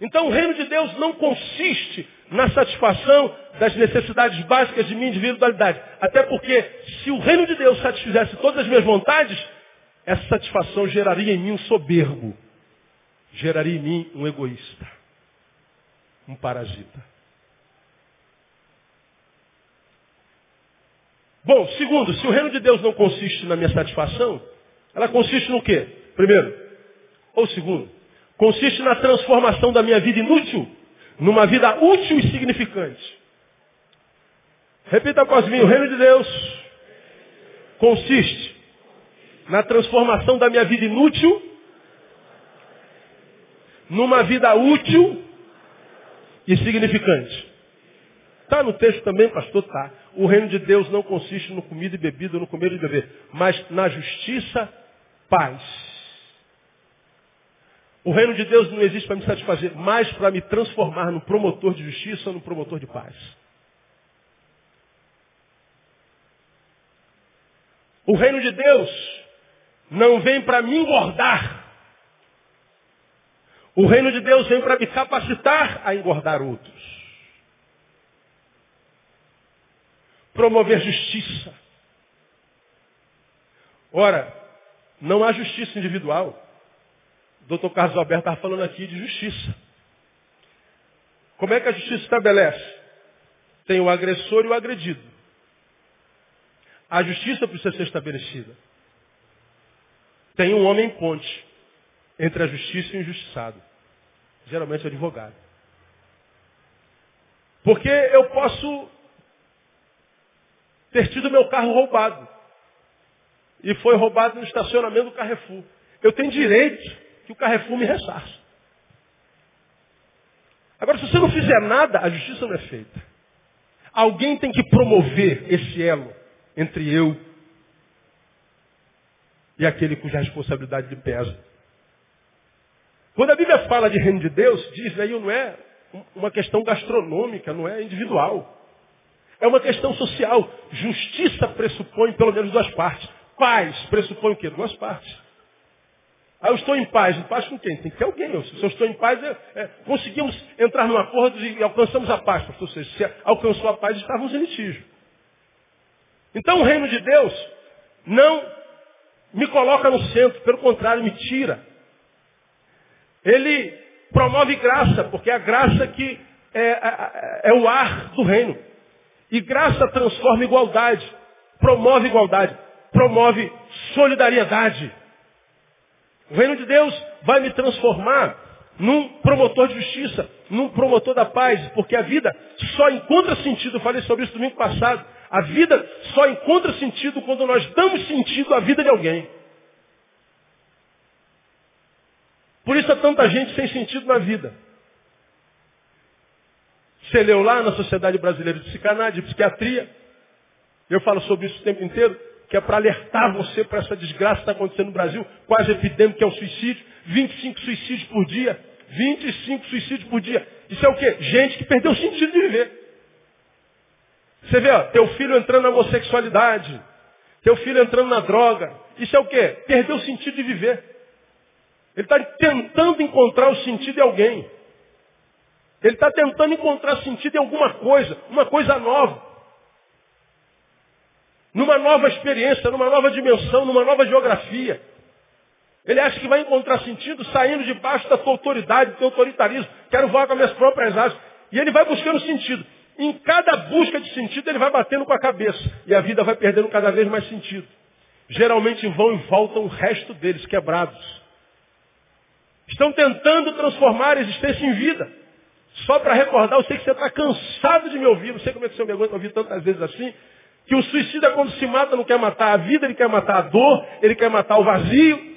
Então o reino de Deus não consiste na satisfação das necessidades básicas de minha individualidade. Até porque se o reino de Deus satisfizesse todas as minhas vontades, essa satisfação geraria em mim um soberbo. Geraria em mim um egoísta. Um parasita. Bom, segundo, se o reino de Deus não consiste na minha satisfação, ela consiste no quê? Primeiro. Ou segundo, consiste na transformação da minha vida inútil numa vida útil e significante. Repita após mim, o reino de Deus consiste na transformação da minha vida inútil numa vida útil e significante. Está no texto também, pastor? Tá. O reino de Deus não consiste no comida e bebida, no comer e beber, mas na justiça, paz. O reino de Deus não existe para me satisfazer, mas para me transformar num promotor de justiça ou num promotor de paz. O reino de Deus não vem para me engordar, O reino de Deus vem para me capacitar a engordar outros. Promover justiça. Ora, não há justiça individual. Dr. Carlos Alberto estava falando aqui de justiça. Como é que a justiça estabelece? Tem o agressor e o agredido. A justiça precisa ser estabelecida. Tem um homem ponte entre a justiça e o injustiçado. Geralmente o advogado. Porque eu posso ter tido meu carro roubado. E foi roubado no estacionamento do Carrefour. Eu tenho direito que o Carrefour me ressarça. Agora, se você não fizer nada, a justiça não é feita. Alguém tem que promover esse elo entre eu e aquele cuja responsabilidade lhe pesa. Quando a Bíblia fala de reino de Deus, diz aí não é uma questão gastronômica, não é individual. É uma questão social. Justiça pressupõe pelo menos duas partes. Paz pressupõe o quê? Duas partes. Ah, eu estou em paz. Em paz com quem? Tem que ter alguém. Se eu estou em paz, é, é, conseguimos entrar num acordo e alcançamos a paz. Ou seja, se alcançou a paz, estávamos em litígio. Então o reino de Deus não me coloca no centro, pelo contrário, me tira. Ele promove graça, porque é a graça que é, é, é o ar do reino. E graça transforma igualdade, promove igualdade, promove solidariedade. O reino de Deus vai me transformar num promotor de justiça, num promotor da paz, porque a vida só encontra sentido, eu falei sobre isso domingo passado, a vida só encontra sentido quando nós damos sentido à vida de alguém. Por isso há tanta gente sem sentido na vida. Você leu lá na Sociedade Brasileira de Psicanálise, de Psiquiatria, eu falo sobre isso o tempo inteiro, que é para alertar você para essa desgraça que está acontecendo no Brasil, quase epidêmico, que é o suicídio. 25 suicídios por dia. 25 suicídios por dia. Isso é o quê? Gente que perdeu o sentido de viver. Você vê, ó, teu filho entrando na homossexualidade, teu filho entrando na droga. Isso é o quê? Perdeu o sentido de viver. Ele está tentando encontrar o sentido em alguém. Ele está tentando encontrar sentido em alguma coisa, uma coisa nova numa nova experiência, numa nova dimensão, numa nova geografia. Ele acha que vai encontrar sentido saindo debaixo da tua autoridade, do teu autoritarismo. Quero voar com as minhas próprias asas. E ele vai buscando sentido. Em cada busca de sentido, ele vai batendo com a cabeça. E a vida vai perdendo cada vez mais sentido. Geralmente vão e voltam o resto deles quebrados. Estão tentando transformar a existência em vida. Só para recordar, eu sei que você está cansado de me ouvir. Não sei como é que você me aguenta ouvir tantas vezes assim. Que o suicida, quando se mata, não quer matar a vida, ele quer matar a dor, ele quer matar o vazio.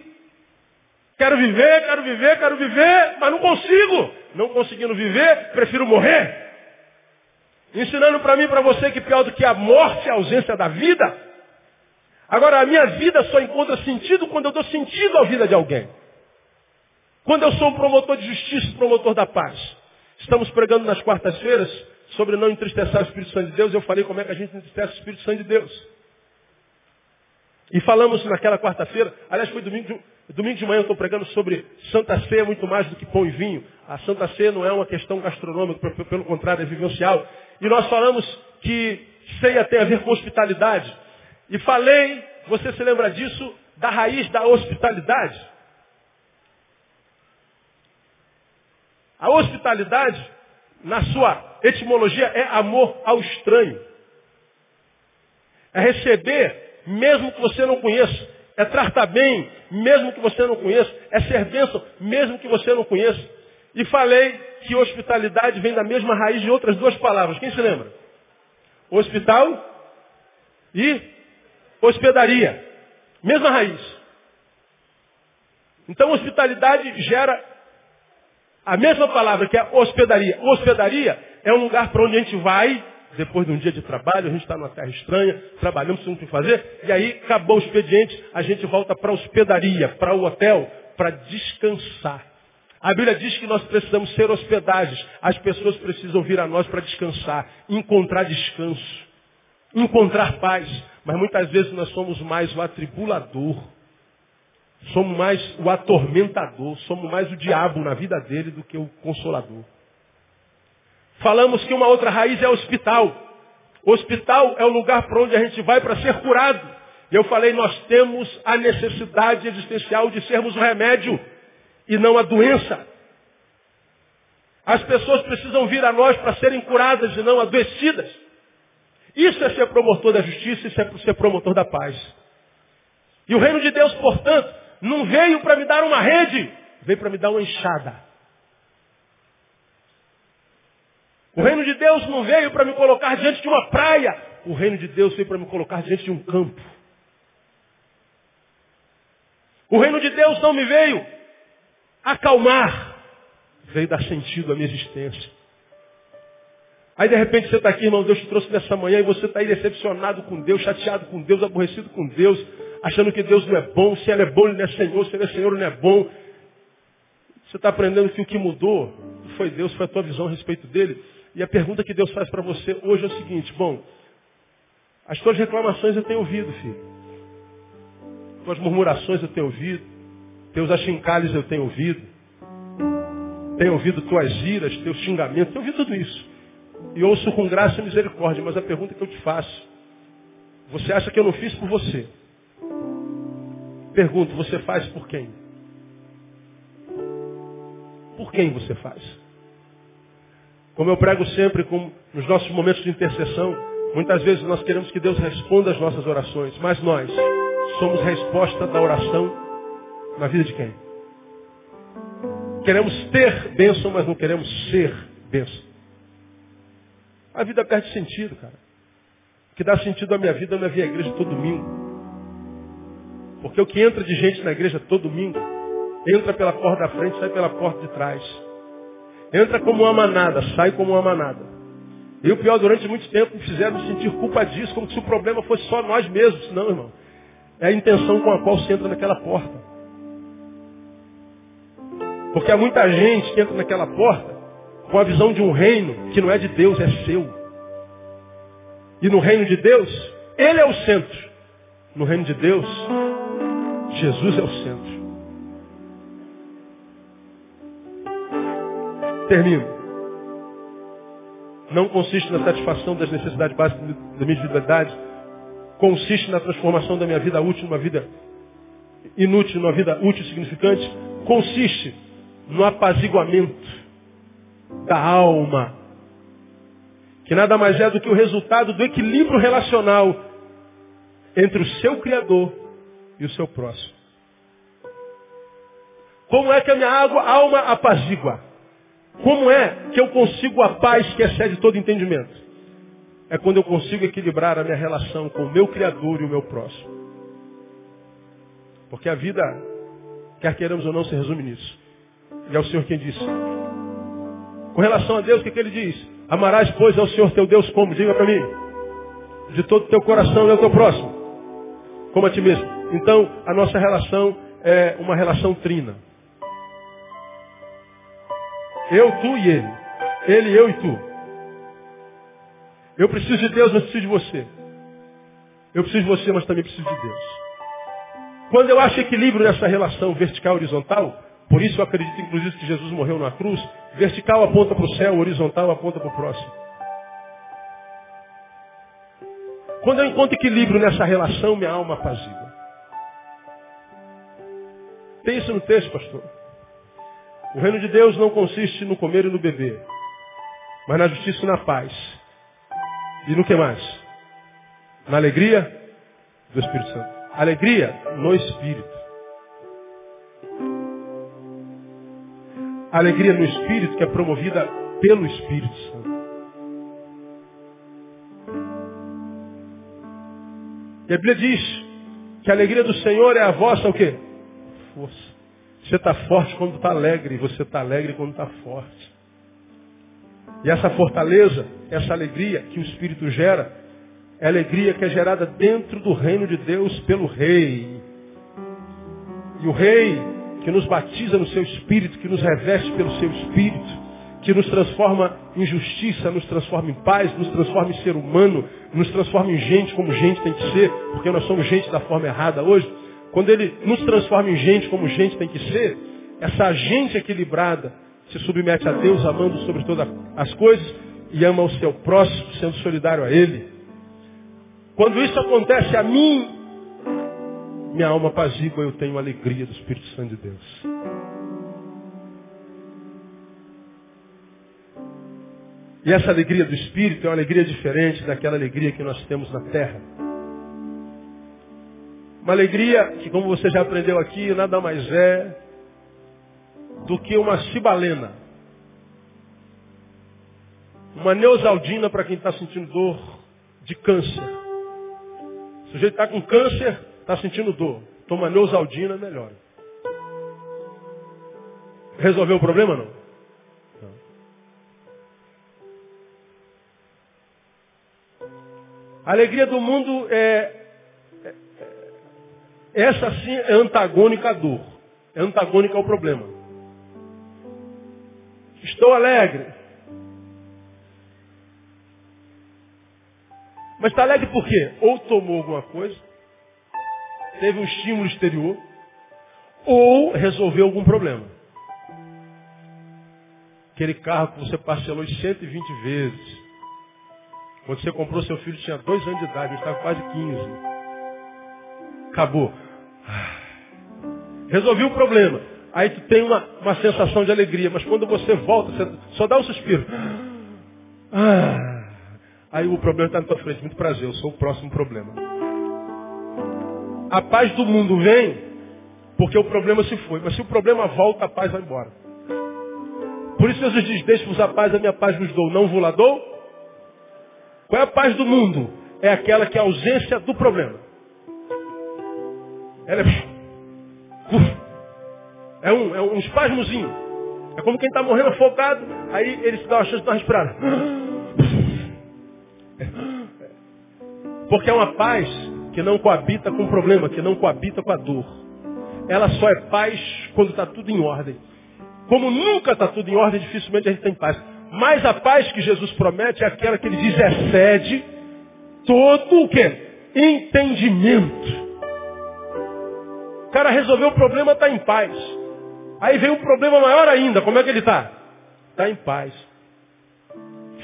Quero viver, quero viver, quero viver, mas não consigo. Não conseguindo viver, prefiro morrer. Ensinando para mim e para você que pior do que a morte é a ausência da vida. Agora, a minha vida só encontra sentido quando eu dou sentido à vida de alguém. Quando eu sou um promotor de justiça, promotor da paz. Estamos pregando nas quartas-feiras sobre não entristecer o Espírito Santo de Deus, eu falei como é que a gente entristece o Espírito Santo de Deus. E falamos naquela quarta-feira, aliás foi domingo, domingo de manhã eu estou pregando sobre Santa Ceia muito mais do que pão e vinho. A Santa Ceia não é uma questão gastronômica, pelo contrário, é vivencial. E nós falamos que ceia tem a ver com hospitalidade. E falei, você se lembra disso, da raiz da hospitalidade. A hospitalidade na sua etimologia, é amor ao estranho. É receber, mesmo que você não conheça. É tratar bem, mesmo que você não conheça. É ser bênção, mesmo que você não conheça. E falei que hospitalidade vem da mesma raiz de outras duas palavras. Quem se lembra? Hospital e hospedaria. Mesma raiz. Então, hospitalidade gera a mesma palavra que é hospedaria. Hospedaria é um lugar para onde a gente vai, depois de um dia de trabalho, a gente está numa terra estranha, trabalhamos sem o que fazer, e aí acabou o expediente, a gente volta para a hospedaria, para o hotel, para descansar. A Bíblia diz que nós precisamos ser hospedagens. As pessoas precisam vir a nós para descansar, encontrar descanso, encontrar paz. Mas muitas vezes nós somos mais o atribulador. Somos mais o atormentador, somos mais o diabo na vida dele do que o consolador. Falamos que uma outra raiz é o hospital. O hospital é o lugar para onde a gente vai para ser curado. Eu falei, nós temos a necessidade existencial de sermos o remédio e não a doença. As pessoas precisam vir a nós para serem curadas e não adoecidas. Isso é ser promotor da justiça, isso é ser promotor da paz. E o reino de Deus, portanto, não veio para me dar uma rede, veio para me dar uma enxada. O reino de Deus não veio para me colocar diante de uma praia. O reino de Deus veio para me colocar diante de um campo. O reino de Deus não me veio acalmar. Veio dar sentido à minha existência. Aí de repente você está aqui, irmão, Deus te trouxe nessa manhã e você está aí decepcionado com Deus, chateado com Deus, aborrecido com Deus, achando que Deus não é bom, se Ele é bom, Ele não é Senhor, se Ele é Senhor, Ele não é bom. Você está aprendendo que o que mudou foi Deus, foi a tua visão a respeito dele. E a pergunta que Deus faz para você hoje é o seguinte, bom, as tuas reclamações eu tenho ouvido, filho. Tuas murmurações eu tenho ouvido. Teus achincalhos eu tenho ouvido. Tenho ouvido tuas iras, teus xingamentos, tenho ouvido tudo isso. E ouço com graça e misericórdia, mas a pergunta que eu te faço, você acha que eu não fiz por você? Pergunto, você faz por quem? Por quem você faz? Como eu prego sempre com, nos nossos momentos de intercessão, muitas vezes nós queremos que Deus responda às nossas orações, mas nós somos resposta da oração na vida de quem? Queremos ter bênção, mas não queremos ser bênção. A vida perde sentido, cara. O que dá sentido à minha vida não é vir à igreja todo domingo. Porque o que entra de gente na igreja todo domingo, entra pela porta da frente, sai pela porta de trás. Entra como uma manada, sai como uma manada. E o pior, durante muito tempo me fizeram sentir culpa disso, como se o problema fosse só nós mesmos. Não, irmão. É a intenção com a qual se entra naquela porta. Porque há muita gente que entra naquela porta com a visão de um reino que não é de Deus, é seu. E no reino de Deus, Ele é o centro. No reino de Deus, Jesus é o centro. Termino. Não consiste na satisfação das necessidades básicas da minha individualidade. Consiste na transformação da minha vida útil numa vida inútil, numa vida útil e significante. Consiste no apaziguamento da alma. Que nada mais é do que o resultado do equilíbrio relacional entre o seu Criador e o seu próximo. Como é que a minha água, alma apazigua? Como é que eu consigo a paz que excede todo entendimento? É quando eu consigo equilibrar a minha relação com o meu Criador e o meu próximo. Porque a vida, quer queiramos ou não, se resume nisso. E é o Senhor quem disse. Com relação a Deus, o que, que ele diz? Amarás, pois, ao Senhor teu Deus como? Diga para mim. De todo o teu coração e ao teu próximo. Como a ti mesmo. Então, a nossa relação é uma relação trina. Eu, tu e ele. Ele, eu e tu. Eu preciso de Deus, mas preciso de você. Eu preciso de você, mas também preciso de Deus. Quando eu acho equilíbrio nessa relação vertical e horizontal, por isso eu acredito inclusive que Jesus morreu na cruz, vertical aponta para o céu, horizontal aponta para o próximo. Quando eu encontro equilíbrio nessa relação, minha alma apazigua. Tem isso no texto, pastor? O reino de Deus não consiste no comer e no beber, mas na justiça e na paz. E no que mais? Na alegria do Espírito Santo. Alegria no Espírito. alegria no Espírito que é promovida pelo Espírito Santo. E a Bíblia diz que a alegria do Senhor é a vossa o quê? Força. Você está forte quando está alegre, você está alegre quando está forte. E essa fortaleza, essa alegria que o Espírito gera, é a alegria que é gerada dentro do reino de Deus pelo Rei. E o Rei que nos batiza no seu Espírito, que nos reveste pelo seu Espírito, que nos transforma em justiça, nos transforma em paz, nos transforma em ser humano, nos transforma em gente como gente tem que ser, porque nós somos gente da forma errada hoje. Quando ele nos transforma em gente como gente tem que ser, essa gente equilibrada se submete a Deus, amando sobre todas as coisas e ama o seu próximo, sendo solidário a Ele. Quando isso acontece a mim, minha alma apazigua, eu tenho alegria do Espírito Santo de Deus. E essa alegria do Espírito é uma alegria diferente daquela alegria que nós temos na terra. Uma alegria que, como você já aprendeu aqui, nada mais é do que uma cibalena. Uma neusaldina para quem está sentindo dor de câncer. O sujeito está com câncer, está sentindo dor. Toma neusaldina, melhora. Resolveu o problema não? A alegria do mundo é, é, é essa sim é antagônica à dor. É antagônica ao problema. Estou alegre. Mas está alegre por quê? Ou tomou alguma coisa, teve um estímulo exterior, ou resolveu algum problema. Aquele carro que você parcelou 120 vezes. Quando você comprou seu filho tinha dois anos de idade, ele estava quase 15. Acabou. Resolvi o problema. Aí tu tem uma, uma sensação de alegria, mas quando você volta, você só dá um suspiro. Ah, aí o problema está na tua frente. Muito prazer, eu sou o próximo problema. A paz do mundo vem porque o problema se foi. Mas se o problema volta, a paz vai embora. Por isso Jesus diz, deixe-vos a paz, a minha paz vos dou. Não vos la dou? Qual é a paz do mundo? É aquela que é a ausência do problema. Ela é... É um, é um espasmozinho. É como quem está morrendo afogado, aí ele se dá uma chance de dar uma respirada. Porque é uma paz que não coabita com o problema, que não coabita com a dor. Ela só é paz quando está tudo em ordem. Como nunca está tudo em ordem, dificilmente a gente tem paz. Mas a paz que Jesus promete é aquela que ele diz excede todo o quê? Entendimento. Cara resolveu o problema, está em paz. Aí vem um problema maior ainda. Como é que ele está? Está em paz.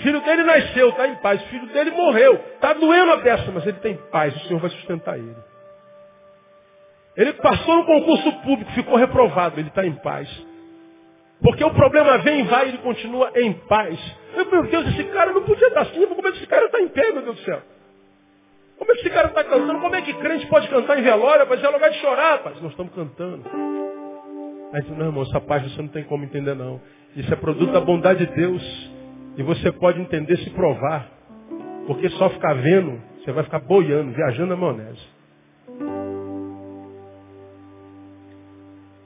Filho dele nasceu, está em paz. Filho dele morreu. Está doendo a peça, mas ele tem paz. O Senhor vai sustentar ele. Ele passou no concurso público, ficou reprovado. Ele está em paz. Porque o problema vem e vai ele continua em paz. Meu Deus, esse cara não podia estar assim. Como é que esse cara está em pé, meu Deus do céu? Como é que esse cara está cantando? Como é que crente pode cantar em velório? Dizer, é lugar de chorar, rapaz. Nós estamos cantando. Aí diz, não, irmão, essa paz você não tem como entender, não. Isso é produto da bondade de Deus. E você pode entender se provar. Porque só ficar vendo, você vai ficar boiando, viajando na maionese.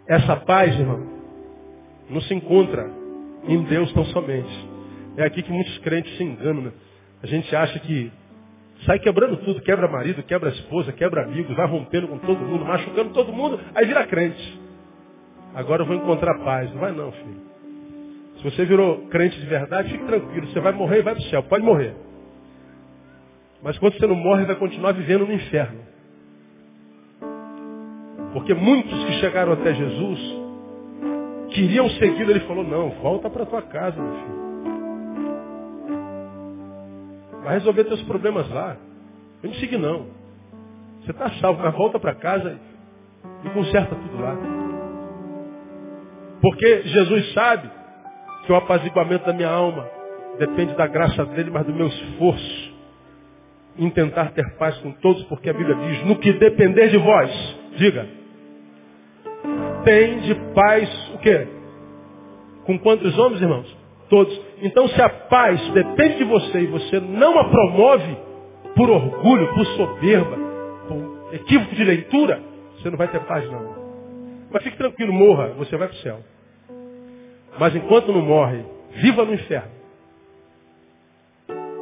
Essa paz, irmão, não se encontra em Deus tão somente. É aqui que muitos crentes se enganam. Né? A gente acha que sai quebrando tudo, quebra marido, quebra esposa, quebra amigos, vai rompendo com todo mundo, machucando todo mundo, aí vira crente. Agora eu vou encontrar paz. Não vai não, filho. Se você virou crente de verdade, fique tranquilo. Você vai morrer e vai para o céu. Pode morrer. Mas quando você não morre, vai continuar vivendo no inferno. Porque muitos que chegaram até Jesus queriam segui-lo. Ele falou, não, volta para tua casa, meu filho. Vai resolver teus problemas lá. Não me siga não. Você está salvo, mas volta para casa e conserta tudo lá. Porque Jesus sabe que o apaziguamento da minha alma depende da graça dele, mas do meu esforço em tentar ter paz com todos, porque a Bíblia diz, no que depender de vós, diga, tem de paz o quê? Com quantos homens, irmãos? Todos. Então se a paz depende de você e você não a promove por orgulho, por soberba, por equívoco de leitura, você não vai ter paz não. Mas fique tranquilo, morra, você vai para o céu. Mas enquanto não morre, viva no inferno.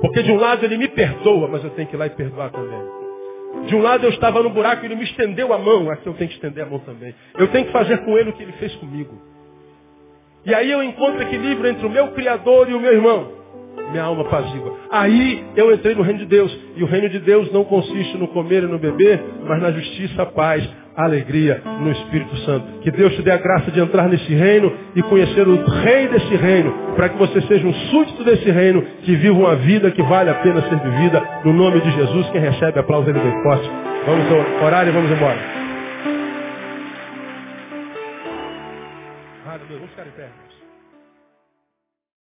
Porque de um lado ele me perdoa, mas eu tenho que ir lá e perdoar também. De um lado eu estava no buraco e ele me estendeu a mão, aqui eu tenho que estender a mão também. Eu tenho que fazer com ele o que ele fez comigo. E aí eu encontro equilíbrio entre o meu Criador e o meu irmão. Minha alma apazigua. Aí eu entrei no reino de Deus. E o reino de Deus não consiste no comer e no beber, mas na justiça, paz. alegria no Espírito Santo. Que Deus te dê a graça de entrar nesse reino e conhecer o rei desse reino, para que você seja um súdito desse reino, que viva uma vida que vale a pena ser vivida. No nome de Jesus, quem recebe aplauso ele bem forte. Vamos orar e vamos embora.